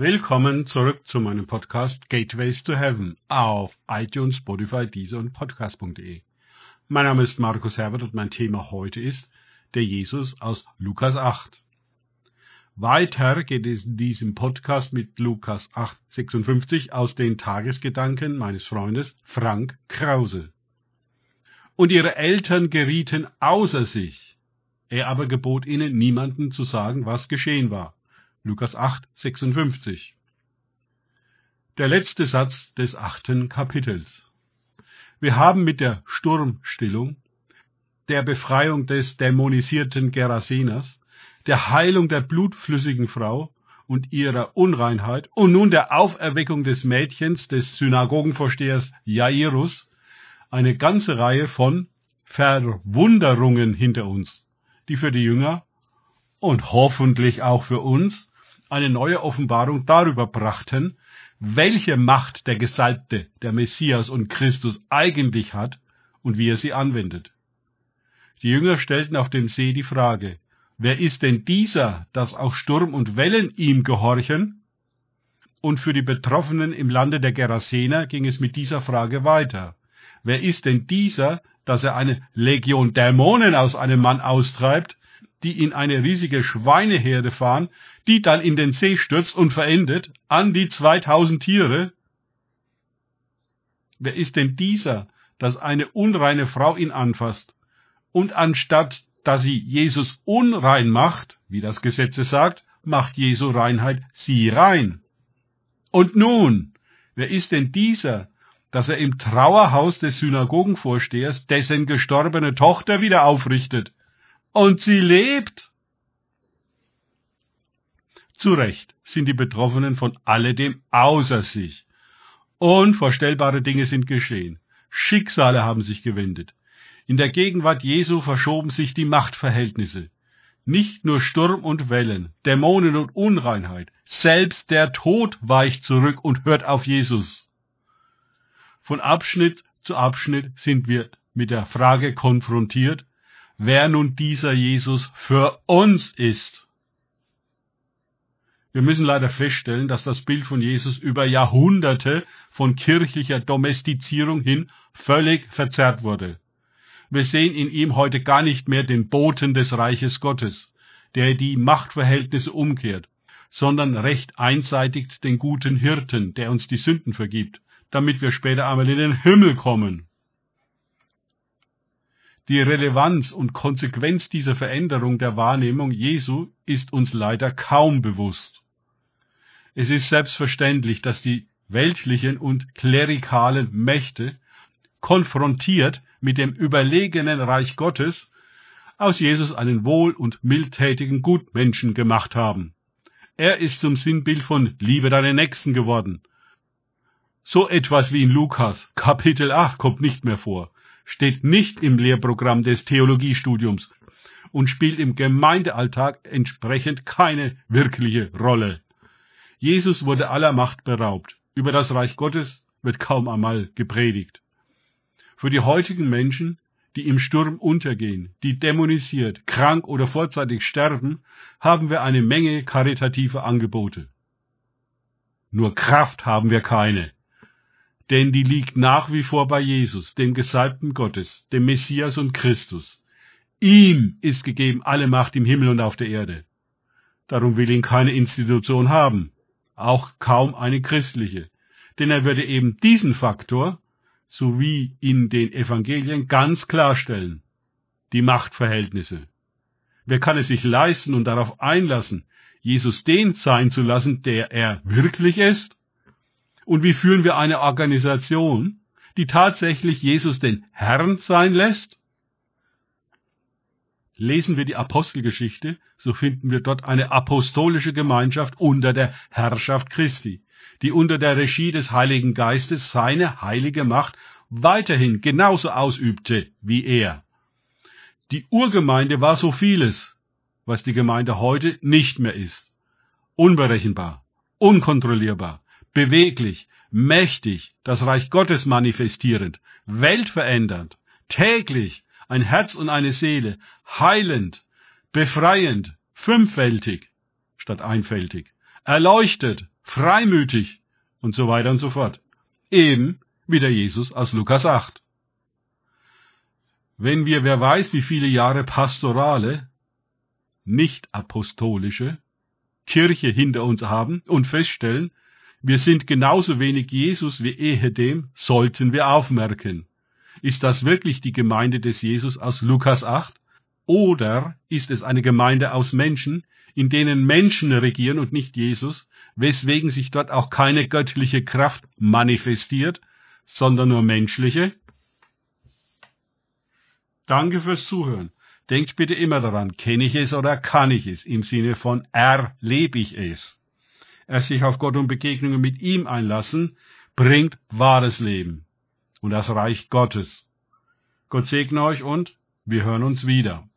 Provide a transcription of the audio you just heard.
Willkommen zurück zu meinem Podcast Gateways to Heaven auf iTunes, Spotify, Deezer und Podcast.de. Mein Name ist Markus Herbert und mein Thema heute ist der Jesus aus Lukas 8. Weiter geht es in diesem Podcast mit Lukas 8, 56 aus den Tagesgedanken meines Freundes Frank Krause. Und ihre Eltern gerieten außer sich. Er aber gebot ihnen, niemanden zu sagen, was geschehen war. Lukas 8, 56. Der letzte Satz des achten Kapitels. Wir haben mit der Sturmstillung, der Befreiung des dämonisierten Gerasenas, der Heilung der blutflüssigen Frau und ihrer Unreinheit und nun der Auferweckung des Mädchens des Synagogenvorstehers Jairus eine ganze Reihe von Verwunderungen hinter uns, die für die Jünger und hoffentlich auch für uns eine neue Offenbarung darüber brachten, welche Macht der Gesalbte, der Messias und Christus eigentlich hat und wie er sie anwendet. Die Jünger stellten auf dem See die Frage, wer ist denn dieser, dass auch Sturm und Wellen ihm gehorchen? Und für die Betroffenen im Lande der Gerasener ging es mit dieser Frage weiter. Wer ist denn dieser, dass er eine Legion Dämonen aus einem Mann austreibt, die in eine riesige Schweineherde fahren, die dann in den See stürzt und verendet an die 2000 Tiere. Wer ist denn dieser, dass eine unreine Frau ihn anfasst und anstatt dass sie Jesus unrein macht, wie das Gesetz sagt, macht Jesu Reinheit sie rein. Und nun, wer ist denn dieser, dass er im Trauerhaus des Synagogenvorstehers dessen gestorbene Tochter wieder aufrichtet? Und sie lebt. Zu Recht sind die Betroffenen von alledem außer sich. Unvorstellbare Dinge sind geschehen. Schicksale haben sich gewendet. In der Gegenwart Jesu verschoben sich die Machtverhältnisse. Nicht nur Sturm und Wellen, Dämonen und Unreinheit, selbst der Tod weicht zurück und hört auf Jesus. Von Abschnitt zu Abschnitt sind wir mit der Frage konfrontiert, wer nun dieser Jesus für uns ist. Wir müssen leider feststellen, dass das Bild von Jesus über Jahrhunderte von kirchlicher Domestizierung hin völlig verzerrt wurde. Wir sehen in ihm heute gar nicht mehr den Boten des Reiches Gottes, der die Machtverhältnisse umkehrt, sondern recht einseitig den guten Hirten, der uns die Sünden vergibt, damit wir später einmal in den Himmel kommen. Die Relevanz und Konsequenz dieser Veränderung der Wahrnehmung Jesu ist uns leider kaum bewusst. Es ist selbstverständlich, dass die weltlichen und klerikalen Mächte, konfrontiert mit dem überlegenen Reich Gottes, aus Jesus einen wohl- und mildtätigen Gutmenschen gemacht haben. Er ist zum Sinnbild von Liebe deinen Nächsten geworden. So etwas wie in Lukas Kapitel 8 kommt nicht mehr vor, steht nicht im Lehrprogramm des Theologiestudiums und spielt im Gemeindealltag entsprechend keine wirkliche Rolle. Jesus wurde aller Macht beraubt. Über das Reich Gottes wird kaum einmal gepredigt. Für die heutigen Menschen, die im Sturm untergehen, die dämonisiert, krank oder vorzeitig sterben, haben wir eine Menge karitative Angebote. Nur Kraft haben wir keine, denn die liegt nach wie vor bei Jesus, dem Gesalbten Gottes, dem Messias und Christus. Ihm ist gegeben alle Macht im Himmel und auf der Erde. Darum will ihn keine Institution haben auch kaum eine christliche, denn er würde eben diesen Faktor, so wie in den Evangelien, ganz klarstellen. Die Machtverhältnisse. Wer kann es sich leisten und darauf einlassen, Jesus den sein zu lassen, der er wirklich ist? Und wie führen wir eine Organisation, die tatsächlich Jesus den Herrn sein lässt? Lesen wir die Apostelgeschichte, so finden wir dort eine apostolische Gemeinschaft unter der Herrschaft Christi, die unter der Regie des Heiligen Geistes seine heilige Macht weiterhin genauso ausübte wie er. Die Urgemeinde war so vieles, was die Gemeinde heute nicht mehr ist. Unberechenbar, unkontrollierbar, beweglich, mächtig, das Reich Gottes manifestierend, weltverändernd, täglich, ein Herz und eine Seele, heilend, befreiend, fünffältig statt einfältig, erleuchtet, freimütig und so weiter und so fort. Eben wie der Jesus aus Lukas 8. Wenn wir, wer weiß, wie viele Jahre pastorale, nicht apostolische Kirche hinter uns haben und feststellen, wir sind genauso wenig Jesus wie ehedem, sollten wir aufmerken. Ist das wirklich die Gemeinde des Jesus aus Lukas 8? Oder ist es eine Gemeinde aus Menschen, in denen Menschen regieren und nicht Jesus, weswegen sich dort auch keine göttliche Kraft manifestiert, sondern nur menschliche? Danke fürs Zuhören. Denkt bitte immer daran, kenne ich es oder kann ich es, im Sinne von erlebe ich es. Erst sich auf Gott und Begegnungen mit ihm einlassen, bringt wahres Leben und das Reich Gottes. Gott segne euch und wir hören uns wieder.